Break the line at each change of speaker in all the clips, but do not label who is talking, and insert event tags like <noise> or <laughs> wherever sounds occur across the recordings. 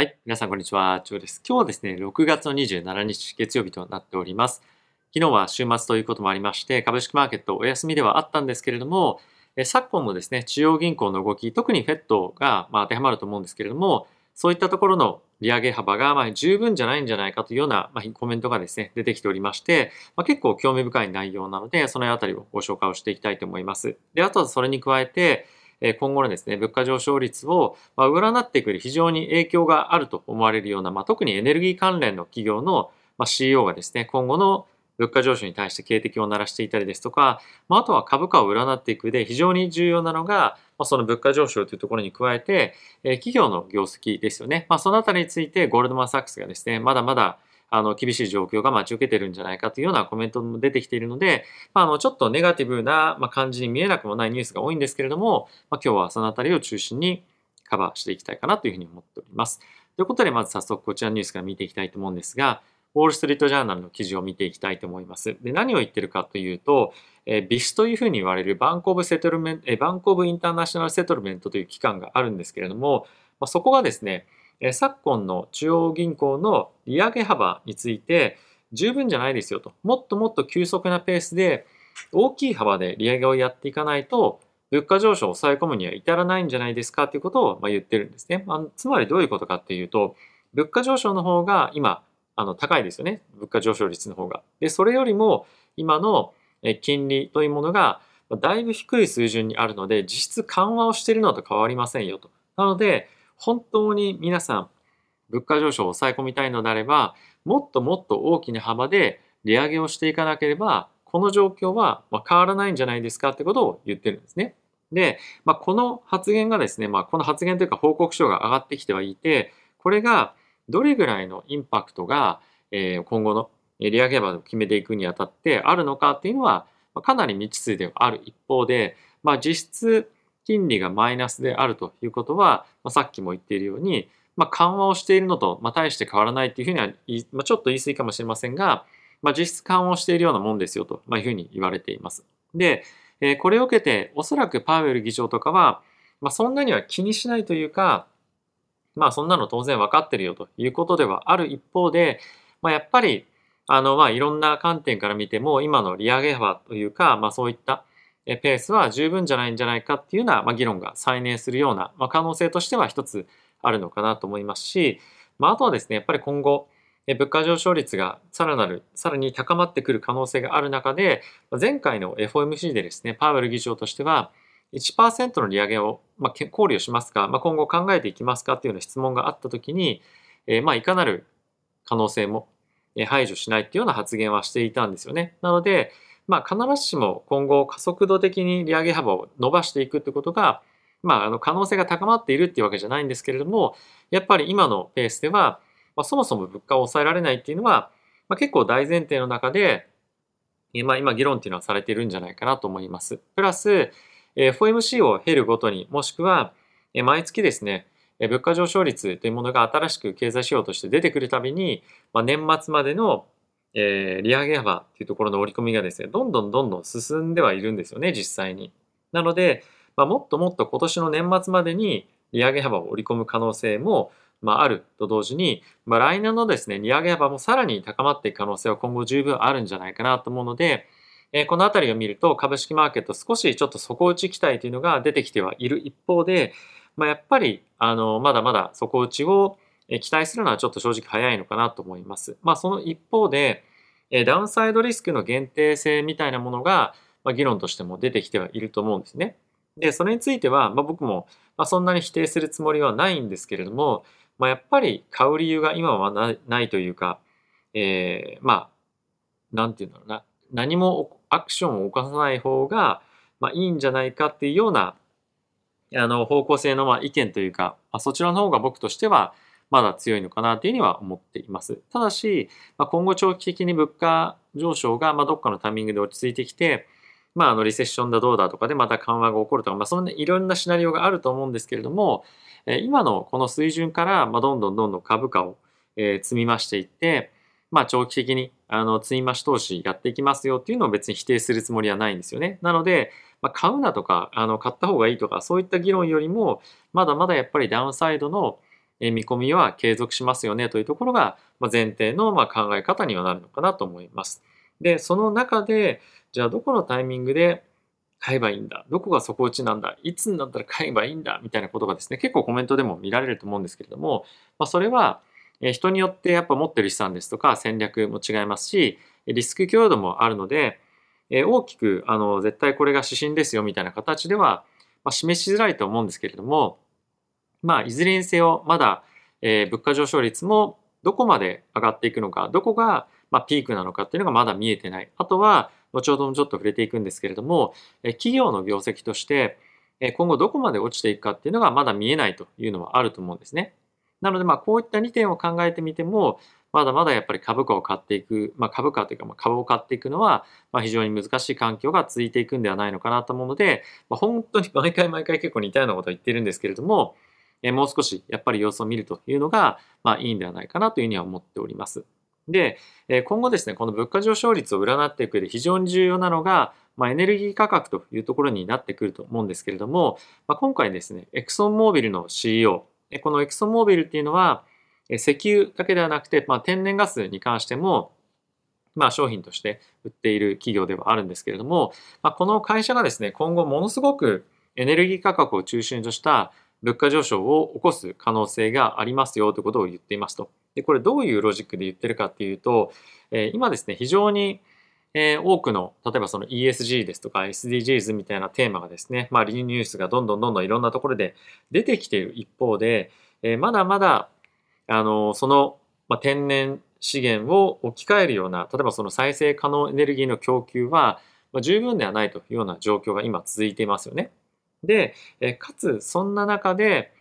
はい。皆さん、こんにちは。ジョーです。今日はですね、6月の27日月曜日となっております。昨日は週末ということもありまして、株式マーケットお休みではあったんですけれども、え昨今のですね、中央銀行の動き、特に FED が、ま、当てはまると思うんですけれども、そういったところの利上げ幅がま十分じゃないんじゃないかというような、ま、コメントがですね、出てきておりまして、ま、結構興味深い内容なので、そのあたりをご紹介をしていきたいと思います。で、あとはそれに加えて、今後のですね、物価上昇率を占ってくる非常に影響があると思われるような、まあ、特にエネルギー関連の企業の CEO がですね、今後の物価上昇に対して警笛を鳴らしていたりですとか、まあ、とは株価を占っていくで非常に重要なのが、ま、その物価上昇というところに加えて、え企業の業績ですよね。まあ、そのあたりについてゴールドマン・サックスがですね、まだまだあの厳しい状況が待ち受けてるんじゃないかというようなコメントも出てきているので、まあ、あのちょっとネガティブな感じに見えなくもないニュースが多いんですけれども、まあ、今日はそのあたりを中心にカバーしていきたいかなというふうに思っております。ということで、まず早速こちらのニュースから見ていきたいと思うんですが、ウォール・ストリート・ジャーナルの記事を見ていきたいと思います。で何を言ってるかというと、えビスというふうに言われるバンコブ・セトルメント、えバンコブ・インターナショナル・セトルメントという機関があるんですけれども、まあ、そこがですね、え昨今の中央銀行の利上げ幅について十分じゃないですよと。もっともっと急速なペースで大きい幅で利上げをやっていかないと物価上昇を抑え込むには至らないんじゃないですかということをま言ってるんですね。まあ、つまりどういうことかっていうと物価上昇の方が今あの高いですよね。物価上昇率の方が。で、それよりも今の金利というものがだいぶ低い水準にあるので実質緩和をしているのと変わりませんよと。なので本当に皆さん物価上昇を抑え込みたいのであればもっともっと大きな幅で利上げをしていかなければこの状況は変わらないんじゃないですかってことを言ってるんですね。で、まあ、この発言がですね、まあ、この発言というか報告書が上がってきてはいてこれがどれぐらいのインパクトが今後の利上げ幅を決めていくにあたってあるのかっていうのはかなり未知数ではある一方で、まあ、実質金利がマイナスであるということは、まあ、さっきも言っているように、まあ、緩和をしているのと、まあ、大して変わらないっていうふうには、まあ、ちょっと言い過ぎかもしれませんが、まあ、実質緩和をしているようなもんですよと、いうふうに言われています。で、えー、これを受けて、おそらくパウエル議長とかは、まあ、そんなには気にしないというか、まあ、そんなの当然分かってるよということではある一方で、まあ、やっぱり、あの、まあ、いろんな観点から見ても、今の利上げ幅というか、まあ、そういったペースは十分じゃないんじゃないかっていうような、まあ、議論が再燃するような、まあ、可能性としては一つあるのかなと思いますし、まあ、あとはですね、やっぱり今後、物価上昇率がさらなる、さらに高まってくる可能性がある中で、前回の FOMC でですね、パウエル議長としては、1%の利上げを、まあ、考慮しますか、まあ、今後考えていきますかというような質問があったときに、えー、まあいかなる可能性も排除しないというような発言はしていたんですよね。なので、まあ、必ずしも今後加速度的に利上げ幅を伸ばしていくってことが、まあ、あの可能性が高まっているっていうわけじゃないんですけれども、やっぱり今のペースでは、まあ、そもそも物価を抑えられないっていうのは、まあ、結構大前提の中で、まあ、今議論っていうのはされているんじゃないかなと思います。プラス、FOMC を経るごとに、もしくは毎月ですね、物価上昇率というものが新しく経済指標として出てくるたびに、まあ、年末までのえー、利上げ幅っていうところの織り込みがですね、どんどんどんどん進んではいるんですよね、実際に。なので、まあ、もっともっと今年の年末までに利上げ幅を織り込む可能性も、まあ、あると同時に、まあ、来年のですね、利上げ幅もさらに高まっていく可能性は今後十分あるんじゃないかなと思うので、えー、このあたりを見ると株式マーケット少しちょっと底打ち期待というのが出てきてはいる一方で、まあ、やっぱりあのまだまだ底打ちを期待するのはちょっと正直早いのかなと思います。まあ、その一方で、ダウンサイドリスクの限定性みたいなものが、ま、議論としても出てきてはいると思うんですね。で、それについては、ま、僕も、ま、そんなに否定するつもりはないんですけれども、まあ、やっぱり買う理由が今はないというか、えー、まあ、なんていうんだろうな、何もアクションを起こさない方が、ま、いいんじゃないかっていうような、あの、方向性のま意見というか、ま、そちらの方が僕としては、まだ強いのかなというふうには思っています。ただし、まあ、今後長期的に物価上昇がまどっかのタイミングで落ち着いてきて、まあ、あのリセッションだどうだとかでまた緩和が起こるとか、まあ、そんないろんなシナリオがあると思うんですけれども、え今のこの水準からまどんどんどんどん株価をえ積み増していって、まあ、長期的にあの積み増し投資やっていきますよっていうのを別に否定するつもりはないんですよね。なので、まあ、買うなとかあの買った方がいいとかそういった議論よりもまだまだやっぱりダウンサイドの見込みは継続しますよねというところが前提の考え方にはなるのかなと思います。で、その中で、じゃあどこのタイミングで買えばいいんだ？どこが底打ちなんだ？いつになったら買えばいいんだ？みたいなことがですね、結構コメントでも見られると思うんですけれども、まあ、それは人によってやっぱ持ってる資産ですとか戦略も違いますし、リスク強度もあるので、大きくあの絶対これが指針ですよみたいな形では、まあ、示しづらいと思うんですけれども、まあ、いずれにせよまだ、えー、物価上昇率もどこまで上がっていくのか、どこが、まあ、ピークなのかっていうのがまだ見えてない。あとは、後ほどもちょっと触れていくんですけれども、企業の業績として、今後どこまで落ちていくかっていうのがまだ見えないというのはあると思うんですね。なので、まあ、こういった2点を考えてみても、まだまだやっぱり株価を買っていく、まあ、株価というか、まあ株を買っていくのは、まあ、非常に難しい環境が続いていくんではないのかなと思うので、まあ、本当に毎回毎回結構似たようなことを言ってるんですけれども、えもう少しやっぱり様子を見るというのが、まあ、いいんではないかなというふうには思っております。で、え今後ですね、この物価上昇率を占っていく上で非常に重要なのが、まあ、エネルギー価格というところになってくると思うんですけれども、まあ、今回ですね、エクソンモービルの CEO、このエクソンモービルっていうのは、石油だけではなくて、まあ、天然ガスに関しても、まあ、商品として売っている企業ではあるんですけれども、まあ、この会社がですね、今後ものすごくエネルギー価格を中心とした物価上昇を起こす可能性がありますよということを言っていますと。で、これどういうロジックで言ってるかっていうと、え今ですね、非常にえ多くの、例えばその ESG ですとか SDGs みたいなテーマがですね、まあリニュースがどんどんどんどんいろんなところで出てきている一方で、えまだまだ、あの、その、ま天然資源を置き換えるような、例えばその再生可能エネルギーの供給は、ま十分ではないというような状況が今続いていますよね。で、えかつそんな中で、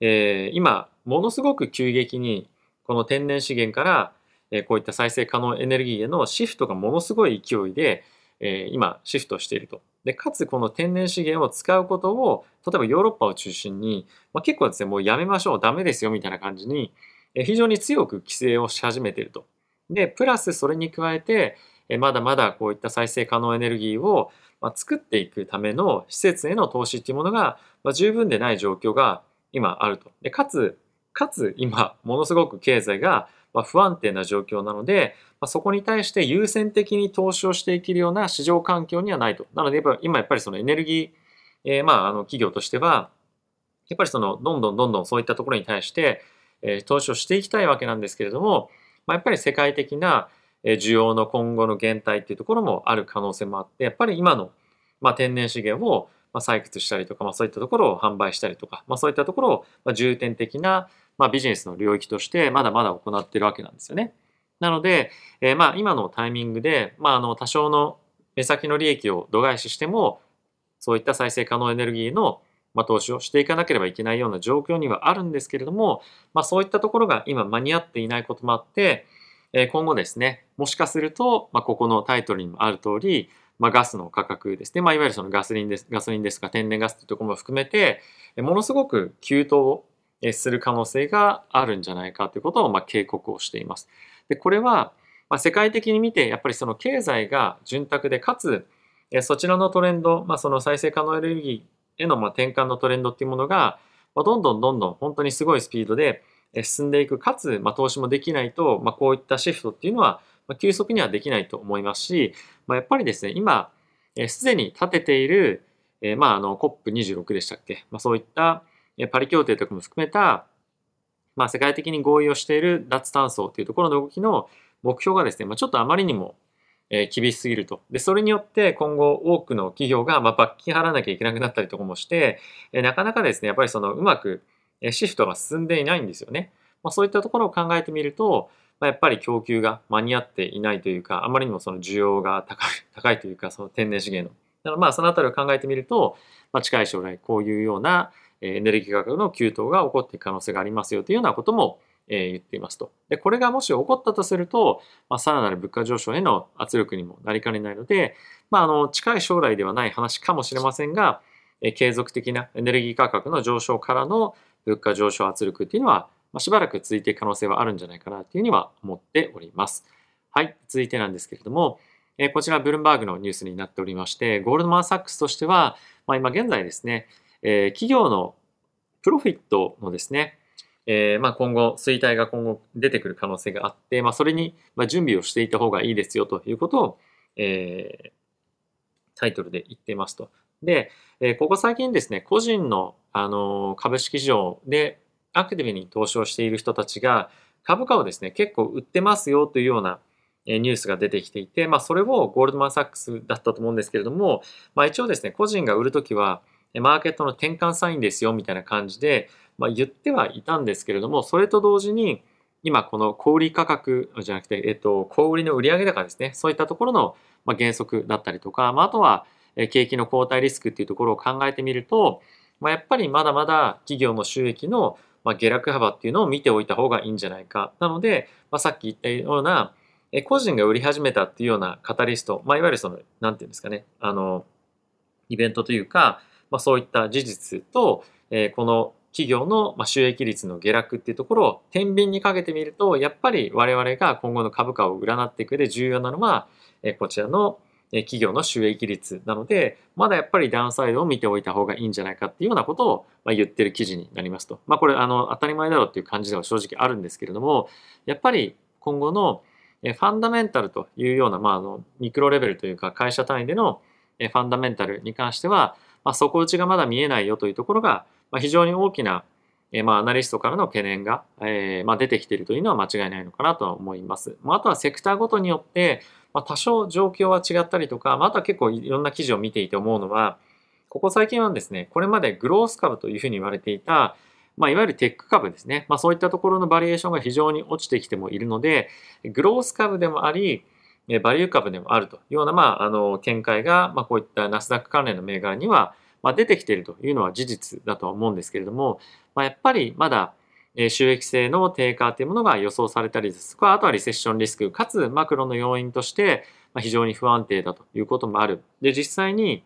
え今、ものすごく急激にこの天然資源から、えこういった再生可能エネルギーへのシフトがものすごい勢いで、え今シフトしていると。で、かつこの天然資源を使うことを、例えばヨーロッパを中心に、まあ、結構ですね、もうやめましょう、ダメですよみたいな感じに、非常に強く規制をし始めていると。で、プラスそれに加えて、まだまだこういった再生可能エネルギーを、ま作っていくための施設への投資っていうものが、ま十分でない状況が今あると。でかつ、かつ今、<laughs> ものすごく経済が不安定な状況なので、そこに対して優先的に投資をしていけるような市場環境にはないと。なので、今やっぱりそのエネルギー、えー、まあ、あの企業としては、やっぱりその、どんどんどんどんそういったところに対して、え投資をしていきたいわけなんですけれども、まあ、やっぱり世界的な需要の今後の減退っていうところもある可能性もあって、やっぱり今の、まあ、天然資源をま採掘したりとか、まあ、そういったところを販売したりとか、まあ、そういったところをま重点的なま、ビジネスの領域としてまだまだ行ってるわけなんですよね。なので、えー、ま今のタイミングで、まあ、あの多少の目先の利益を度外視してもそういった再生可能エネルギーのま投資をしていかなければいけないような状況にはあるんですけれども、まあ、そういったところが今間に合っていないこともあって、え今後ですねもしかすると、まあ、ここのタイトルにもある通り、まあ、ガスの価格ですね、まあ、いわゆるそのガソリンですガソリンですとか天然ガスというところも含めてものすごく急騰する可能性があるんじゃないかということをま警告をしています。でこれはま世界的に見てやっぱりその経済が潤沢でかつそちらのトレンド、まあ、その再生可能エネルギーへのま転換のトレンドっていうものがどんどんどんどん本当にすごいスピードで進んでいくかつ、ま投資もできないと、まこういったシフトっていうのはま急速にはできないと思いますし、まやっぱりですね今すでに立てている、えまあ、あの COP26 でしたっけ、まあ、そういったパリ協定とかも含めた、まあ、世界的に合意をしている脱炭素というところの動きの目標がですね、まあ、ちょっとあまりにもえ厳しすぎると。で、それによって今後多くの企業がま罰金払わなきゃいけなくなったりとかもして、えなかなかですね、やっぱりそのうまくシフトが進んでいないんですよね。まあ、そういったところを考えてみると、まあ、やっぱり供給が間に合っていないというか、あまりにもその需要が高い <laughs> 高いというか、その天然資源の。だからまあそのあたりを考えてみると、まあ、近い将来こういうようなエネルギー価格の急騰が起こっていく可能性がありますよというようなことも言っていますと。で、これがもし起こったとすると、まあ、さらなる物価上昇への圧力にもなりかねないので、まあ、あの、近い将来ではない話かもしれませんが、継続的なエネルギー価格の上昇からの物価上昇圧力っていうのは、まあ、しばらく続いていく可能性はあるんじゃないかなというふうには思っております。はい、続いてなんですけれども、えこちらブルンバーグのニュースになっておりまして、ゴールドマン・サックスとしては、まあ、今現在ですね、え企業のプロフィットのですね、えー、まあ、今後、衰退が今後出てくる可能性があって、まあ、それに準備をしていた方がいいですよということを、えー、タイトルで言っていますと。で、えここ最近ですね、個人の、あの株式市場でアクティブに投資をしている人たちが株価をですね、結構売ってますよというようなニュースが出てきていて、まあ、それをゴールドマン・サックスだったと思うんですけれども、まあ、一応ですね、個人が売るときは、マーケットの転換サインですよみたいな感じで、まあ、言ってはいたんですけれども、それと同時に、今この小売価格じゃなくて、えっと、小売の売上高ですね、そういったところの原則だったりとか、まあ、あとは景気の後退リスクっていうところを考えてみると、まあ、やっぱりまだまだ企業の収益の下落幅っていうのを見ておいた方がいいんじゃないか。なので、まあ、さっき言ったような、個人が売り始めたっていうようなカタリスト、まあ、いわゆるその、なんていうんですかね、あの、イベントというか、まあ、そういった事実と、えこの企業の収益率の下落っていうところを天秤にかけてみると、やっぱり我々が今後の株価を占っていく上で重要なのは、こちらの企業の収益率なので、まだやっぱりダウンサイドを見ておいた方がいいんじゃないかっていうようなことを言ってる記事になりますと。まあこれあの当たり前だろうっていう感じでは正直あるんですけれども、やっぱり今後のファンダメンタルというような、まあ、あのミクロレベルというか会社単位でのファンダメンタルに関しては、まあ、底打ちがまだ見えないよというところが、ま、非常に大きな、えまあ、アナリストからの懸念が、えまあ、出てきているというのは間違いないのかなと思います。まあ、とはセクターごとによって、ま、多少状況は違ったりとか、まあ、あとは結構いろんな記事を見ていて思うのは、ここ最近はですね、これまでグロース株というふうに言われていた、まあ、いわゆるテック株ですね。まあ、そういったところのバリエーションが非常に落ちてきてもいるので、グロース株でもあり、バリュー株でもあるというような、まあ、あの、見解が、まあ、こういったナスダック関連の銘柄には、まあ、出てきているというのは事実だとは思うんですけれども、まあ、やっぱりまだ収益性の低下というものが予想されたりですとか、あとはリセッションリスク、かつマクロの要因として非常に不安定だということもある。で、実際に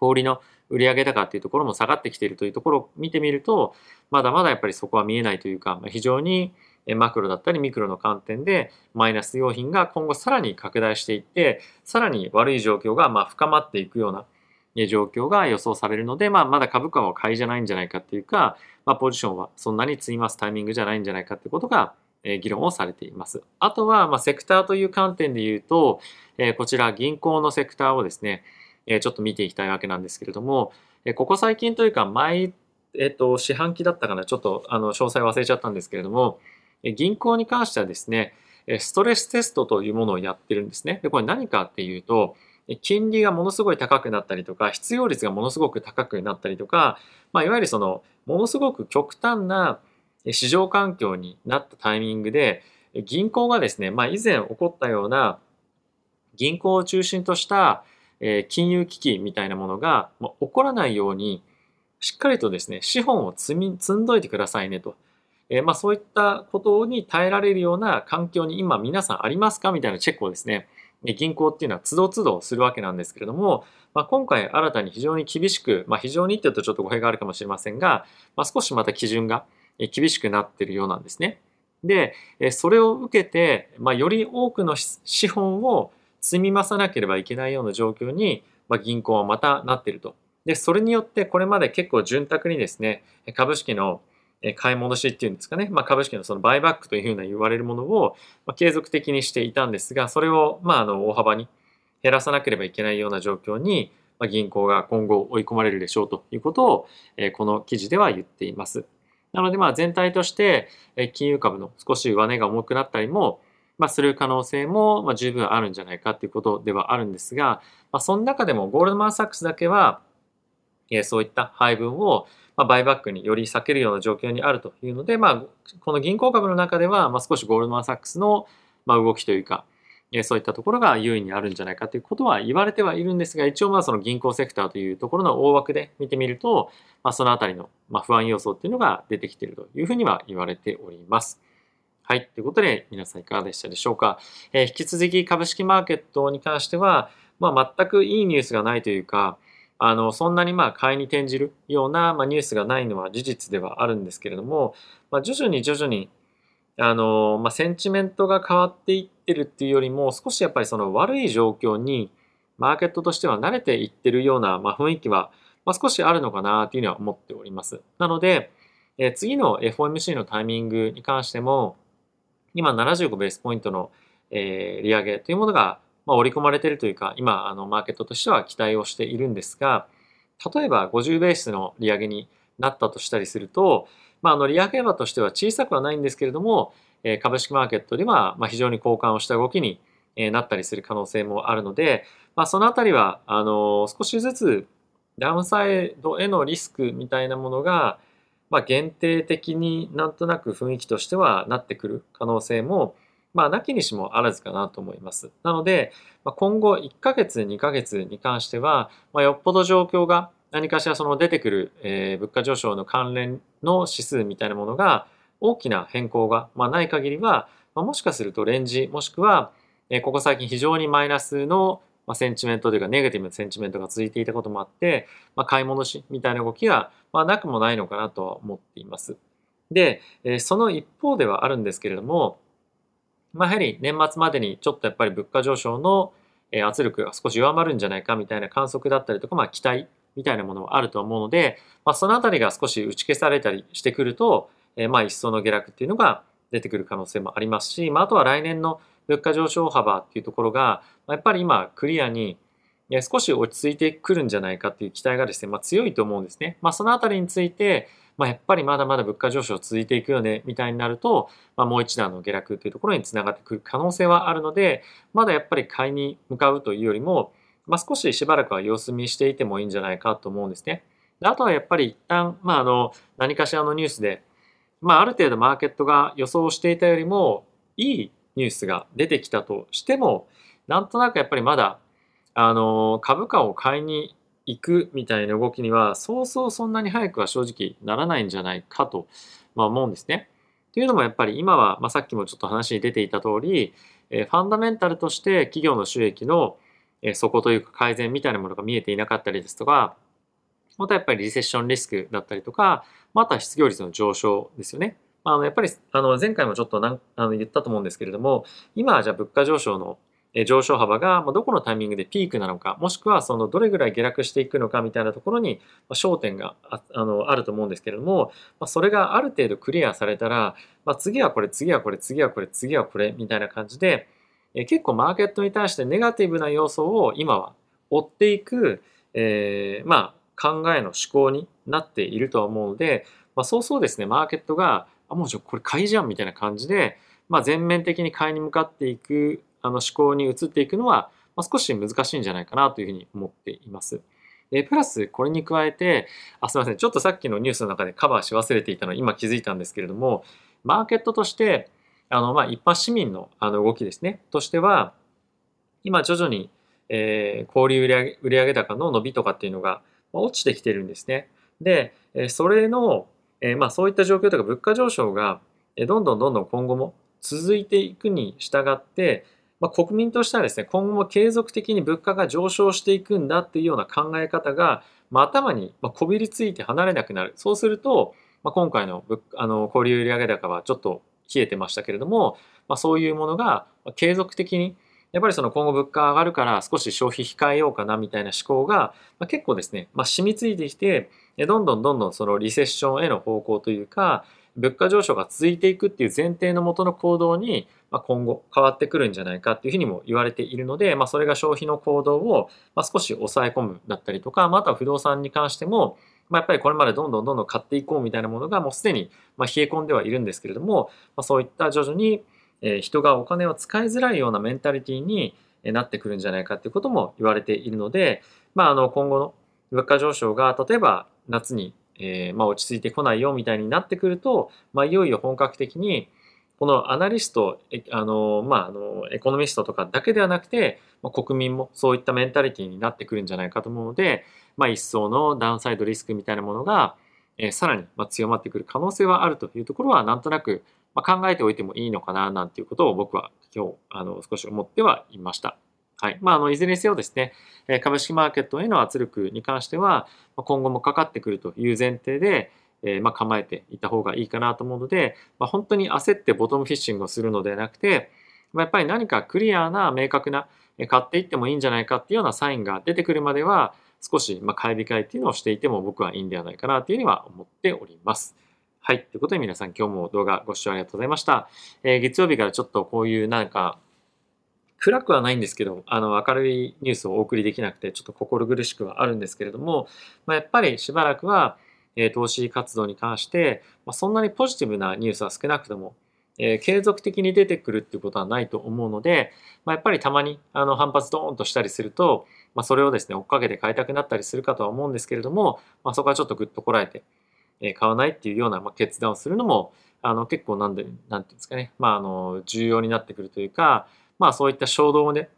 小売の売上高っていうところも下がってきているというところを見てみると、まだまだやっぱりそこは見えないというか、非常にマクロだったりミクロの観点でマイナス用品が今後さらに拡大していって、さらに悪い状況がま深まっていくような状況が予想されるので、まあ、まだ株価は買いじゃないんじゃないかっていうか、まあ、ポジションはそんなに積みますタイミングじゃないんじゃないかってことが、え議論をされています。あとは、ま、セクターという観点で言うと、えこちら銀行のセクターをですね、えちょっと見ていきたいわけなんですけれども、えここ最近というか、毎、えっ、と、四半期だったかな、ちょっと、あの、詳細忘れちゃったんですけれども、え銀行に関してはですね、ストレステストというものをやってるんですね。で、これ何かっていうと、金利がものすごい高くなったりとか、失業率がものすごく高くなったりとか、まあ、いわゆるその、ものすごく極端な市場環境になったタイミングで、銀行がですね、まあ、以前起こったような銀行を中心とした金融危機みたいなものが起こらないように、しっかりとですね、資本を積み、積んどいてくださいねと。えまあ、そういったことに耐えられるような環境に今皆さんありますか？みたいなチェックをですね、銀行っていうのは都度都度するわけなんですけれども、まあ、今回新たに非常に厳しく、まあ、非常にって言うとちょっと語弊があるかもしれませんが、まあ、少しまた基準が厳しくなっているようなんですね。で、それを受けて、まあ、より多くの資本を積み増さなければいけないような状況に、まあ、銀行はまたなっていると。で、それによってこれまで結構潤沢にですね、株式の買い戻しっていうんですかね、まあ、株式のそのバイバックというふうな言われるものを、継続的にしていたんですが、それをまああの大幅に減らさなければいけないような状況に、銀行が今後追い込まれるでしょうということを、この記事では言っています。なのでまあ全体として金融株の少し上値が重くなったりも、まあ、する可能性もま十分あるんじゃないかということではあるんですが、まあ、その中でもゴールドマン・サックスだけは、えそういった配分をま、バイバックにより避けるような状況にあるというので、まあ、この銀行株の中では、ま、少しゴールドマン・サックスの、ま、動きというか、えそういったところが優位にあるんじゃないかということは言われてはいるんですが、一応まあその銀行セクターというところの大枠で見てみると、まあ、そのあたりのま不安要素っていうのが出てきているというふうには言われております。はい。ということで、皆さんいかがでしたでしょうか？えー、引き続き株式マーケットに関しては、まあ、全くいいニュースがないというか、あの、そんなにまあ買いに転じるような、まあ、ニュースがないのは事実ではあるんですけれども、まあ、徐々に徐々に、あの、まあ、センチメントが変わっていってるっていうよりも、少しやっぱりその悪い状況に、マーケットとしては慣れていってるような、まあ、雰囲気は、まあ、少しあるのかなというのは思っております。なので、え次の FOMC のタイミングに関しても、今75ベースポイントの、え利上げというものが、ま織り込まれているというか、今、あの、マーケットとしては期待をしているんですが、例えば50ベースの利上げになったとしたりすると、まあ、あの利上げ幅としては小さくはないんですけれども、え株式マーケットでは、ま非常に交換をした動きになったりする可能性もあるので、まあ、そのあたりはあの少しずつダウンサイドへのリスクみたいなものが、まあ、限定的になんとなく雰囲気としてはなってくる可能性も、まあ、なきにしもあらずかなと思います。なので、まあ、今後1ヶ月、2ヶ月に関しては、まあ、よっぽど状況が何かしらその出てくる、えー、物価上昇の関連の指数みたいなものが大きな変更が、まあ、ない限りは、まあ、もしかするとレンジもしくは、えー、ここ最近非常にマイナスの、まあ、センチメントというかネガティブなセンチメントが続いていたこともあって、まあ、買い戻しみたいな動きが、まあ、なくもないのかなとは思っています。で、えー、その一方ではあるんですけれども、まあ、やはり年末までにちょっとやっぱり物価上昇の圧力が少し弱まるんじゃないかみたいな観測だったりとか、まあ、期待みたいなものもあると思うので、まあ、そのあたりが少し打ち消されたりしてくると、え、まあ一層の下落っていうのが出てくる可能性もありますし、まあ、あとは来年の物価上昇幅っていうところがま、やっぱり今クリアに少し落ち着いてくるんじゃないかっていう期待がですね、まあ、強いと思うんですね。まあ、そのあたりについて、まあ、やっぱりまだまだ物価上昇続いていくよね、みたいになると、まあ、もう一段の下落というところにつながってくる可能性はあるので、まだやっぱり買いに向かうというよりも、まあ、少ししばらくは様子見していてもいいんじゃないかと思うんですね。であとはやっぱり一旦、まあ、あの何かしらのニュースで、まあ、ある程度マーケットが予想していたよりもいいニュースが出てきたとしてもなんとなくやっぱりまだあの株価を買いに行くみたいな動きにはそうそうそんなに早くは正直ならないんじゃないかと、まあ、思うんですね。というのもやっぱり今は、まあ、さっきもちょっと話に出ていた通り、えファンダメンタルとして企業の収益のえ底というか改善みたいなものが見えていなかったりですとか、またやっぱりリセッションリスクだったりとか、また失業率の上昇ですよね。あのやっぱりあの前回もちょっとなんあの言ったと思うんですけれども、今はじゃあ物価上昇の上昇幅がどこのタイミングでピークなのか、もしくはそのどれぐらい下落していくのかみたいなところに焦点がああのあると思うんですけれども、それがある程度クリアされたら、まあ、次はこれ、次はこれ、次はこれ、次はこれみたいな感じで、結構マーケットに対してネガティブな要素を今は追っていく、えー、まあ考えの思考になっているとは思うので、まあ、そうそうですねマーケットがあもうちょこれ買いじゃんみたいな感じで、まあ、全面的に買いに向かっていくあの思考に移っていくのは、まあ、少し難しいんじゃないかなというふうに思っています。でプラスこれに加えてあすみませんちょっとさっきのニュースの中でカバーし忘れていたの今気づいたんですけれどもマーケットとしてあの、まあ、一般市民のあの動きですね、としては、今徐々に、えー、小売売上上高の伸びとかっていうのがま落ちてきてるんですね。で、それの、えー、まあ、そういった状況とか物価上昇がどんどんどんどん今後も続いていくに従って、まあ、国民としてはですね、今後も継続的に物価が上昇していくんだっていうような考え方が、まあ、頭にこびりついて離れなくなる。そうすると、まあ、今回のあの小売売上高はちょっと冷えてましたけれども、まあ、そういうものが継続的にやっぱりその今後物価上がるから少し消費控えようかなみたいな思考が、まあ、結構ですね、まあ、染みついてきてどんどんどんどんそのリセッションへの方向というか物価上昇が続いていくっていう前提のもとの行動にま今後変わってくるんじゃないかっていうふうにも言われているので、まあ、それが消費の行動を少し抑え込むだったりとか、または不動産に関してもま、やっぱりこれまでどんどんどんどん買っていこうみたいなものがもうすでにま冷え込んではいるんですけれども、ま、そういった徐々に人がお金を使いづらいようなメンタリティーになってくるんじゃないかっていうことも言われているので、まあ、あの今後の物価上昇が例えば夏に、えまあ落ち着いてこないよみたいになってくると、まあ、いよいよ本格的にこのアナリスト、あの、まあ、あの、エコノミストとかだけではなくて、まあ、国民もそういったメンタリティになってくるんじゃないかと思うので、まあ、一層のダウンサイドリスクみたいなものが、えー、さらに強まってくる可能性はあるというところは、なんとなく、ま考えておいてもいいのかな、なんていうことを僕は今日、あの、少し思ってはいました。はい。まあ、あの、いずれにせよですね、株式マーケットへの圧力に関しては、今後もかかってくるという前提で、えま構えていた方がいいかなと思うので、まあ、本当に焦ってボトムフィッシングをするのではなくて、まあ、やっぱり何かクリアな明確な買っていってもいいんじゃないかっていうようなサインが出てくるまでは少しま買い控えっていうのをしていても僕はいいんではないかなというふうには思っております。はい。ということで皆さん今日も動画ご視聴ありがとうございました。えー、月曜日からちょっとこういうなんか、暗くはないんですけど、あの、明るいニュースをお送りできなくて、ちょっと心苦しくはあるんですけれども、まあ、やっぱりしばらくは、え、投資活動に関して、ま、そんなにポジティブなニュースは少なくとも、え、継続的に出てくるっていうことはないと思うので、ま、やっぱりたまにあの反発ドーンとしたりすると、ま、それをですね追っかけて買いたくなったりするかとは思うんですけれども、ま、そこはちょっとぐっとこらえて、え、買わないっていうような、ま、決断をするのもあの結構なんでなんていうんですかね、まあ、あの重要になってくるというか、まあ、そういった衝動をね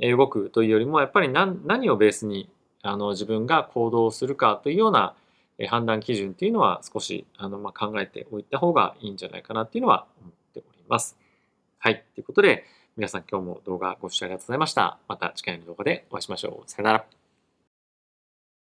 動くというよりもやっぱり何何をベースにあの自分が行動するかというような判断基準っていうのは少しあの、まあ、考えておいた方がいいんじゃないかなっていうのは思っております。はい。ということで、皆さん今日も動画ご視聴ありがとうございました。また次回の動画でお会いしましょう。さよなら。